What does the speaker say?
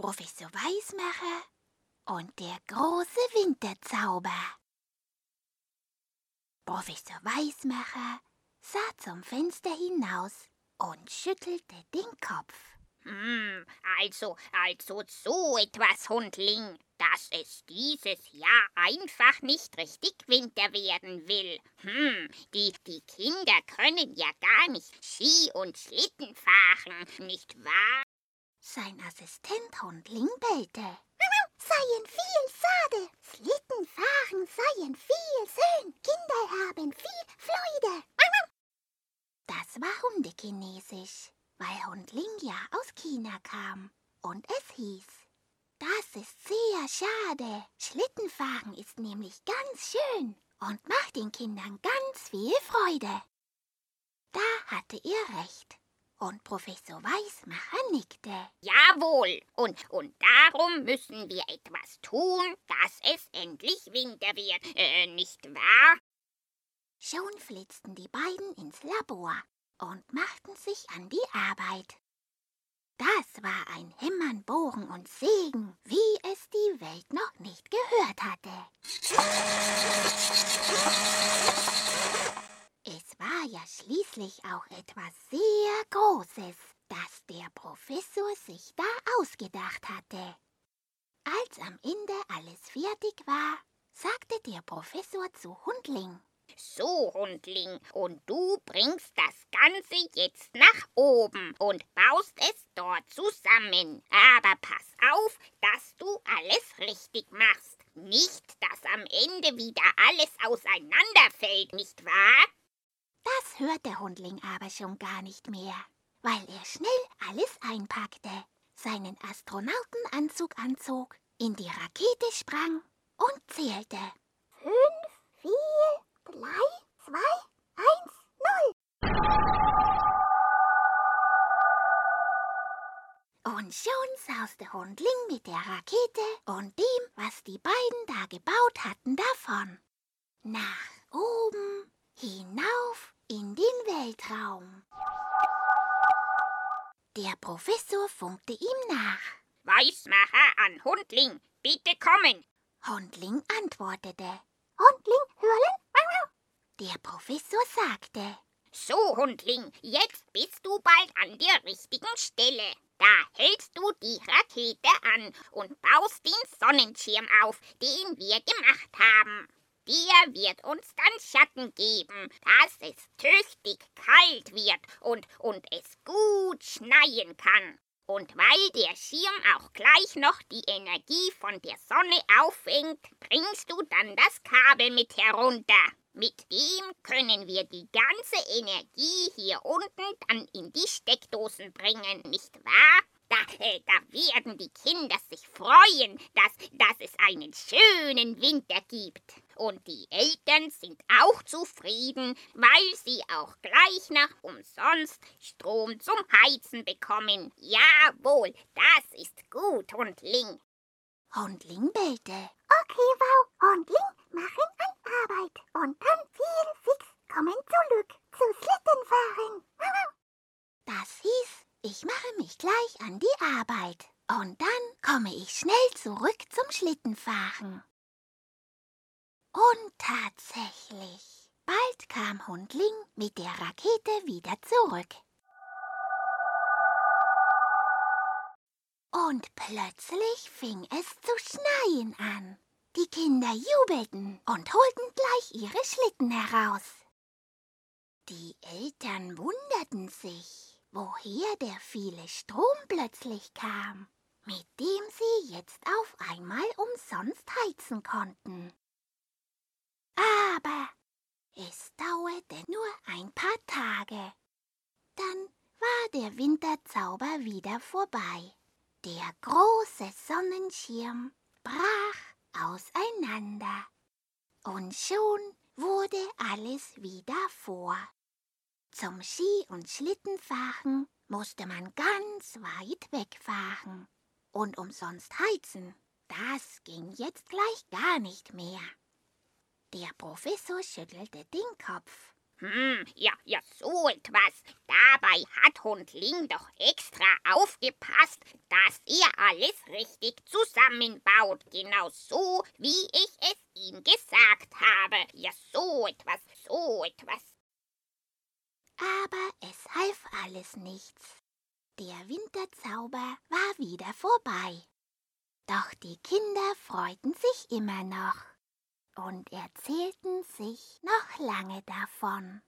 Professor Weismacher und der große Winterzauber. Professor Weismacher sah zum Fenster hinaus und schüttelte den Kopf. Hm, also, also so etwas, Hundling, dass es dieses Jahr einfach nicht richtig Winter werden will. Hm, die, die Kinder können ja gar nicht Ski und Schlitten fahren, nicht wahr? Sein Assistent Hundling bellte. Seien viel Sade, Schlitten fahren seien viel schön, Kinder haben viel Freude. Das war Hundekinesisch, weil Hundling ja aus China kam. Und es hieß, das ist sehr schade. Schlittenfahren ist nämlich ganz schön und macht den Kindern ganz viel Freude. Da hatte er recht. Und Professor Weismacher nickte. Jawohl, und, und darum müssen wir etwas tun, dass es endlich Winter wird, äh, nicht wahr? Schon flitzten die beiden ins Labor und machten sich an die Arbeit. Das war ein Hämmern, Bohren und Sägen, wie es die Welt noch nicht gehört hatte. Es war ja schließlich auch etwas sehr Großes, das der Professor sich da ausgedacht hatte. Als am Ende alles fertig war, sagte der Professor zu Hundling. So, Hundling, und du bringst das Ganze jetzt nach oben und baust es dort zusammen. Aber pass auf, dass du alles richtig machst. Nicht, dass am Ende wieder alles auseinanderfällt, nicht wahr? Das hört der Hundling aber schon gar nicht mehr, weil er schnell alles einpackte, seinen Astronautenanzug anzog, in die Rakete sprang und zählte. Fünf, vier, drei, zwei, eins, null. Und schon sauste Hundling mit der Rakete und dem, was die beiden da gebaut hatten, davon. Nach oben, hinauf in den Weltraum. Der Professor funkte ihm nach. Weißmacher an Hundling, bitte kommen. Hundling antwortete. Hundling, hören? Der Professor sagte. So, Hundling, jetzt bist du bald an der richtigen Stelle. Da hältst du die Rakete an und baust den Sonnenschirm auf, den wir gemacht haben. Der wird uns dann Schatten geben, dass es tüchtig kalt wird und, und es gut schneien kann. Und weil der Schirm auch gleich noch die Energie von der Sonne auffängt, bringst du dann das Kabel mit herunter. Mit dem können wir die ganze Energie hier unten dann in die Steckdosen bringen, nicht wahr? Da, äh, da werden die Kinder sich freuen, dass, dass es einen schönen Winter gibt. Und die Eltern sind auch zufrieden, weil sie auch gleich nach umsonst Strom zum Heizen bekommen. Jawohl, das ist gut, Hundling. Hundling bellte. Okay, wow, Hundling, machen an Arbeit. Und dann viel fix kommen zurück zu Schlittenfahren. Das hieß, ich mache mich gleich an die Arbeit. Und dann komme ich schnell zurück zum Schlittenfahren. Und tatsächlich, bald kam Hundling mit der Rakete wieder zurück. Und plötzlich fing es zu schneien an. Die Kinder jubelten und holten gleich ihre Schlitten heraus. Die Eltern wunderten sich, woher der viele Strom plötzlich kam, mit dem sie jetzt auf einmal umsonst heizen konnten. Aber es dauerte nur ein paar Tage. Dann war der Winterzauber wieder vorbei. Der große Sonnenschirm brach auseinander. Und schon wurde alles wieder vor. Zum Ski- und Schlittenfahren musste man ganz weit wegfahren. Und umsonst heizen, das ging jetzt gleich gar nicht mehr. Der Professor schüttelte den Kopf Hm, ja, ja, so etwas. Dabei hat Hundling doch extra aufgepasst, dass ihr alles richtig zusammenbaut. Genau so, wie ich es ihm gesagt habe. Ja, so etwas, so etwas. Aber es half alles nichts. Der Winterzauber war wieder vorbei. Doch die Kinder freuten sich immer noch und erzählten sich noch lange davon.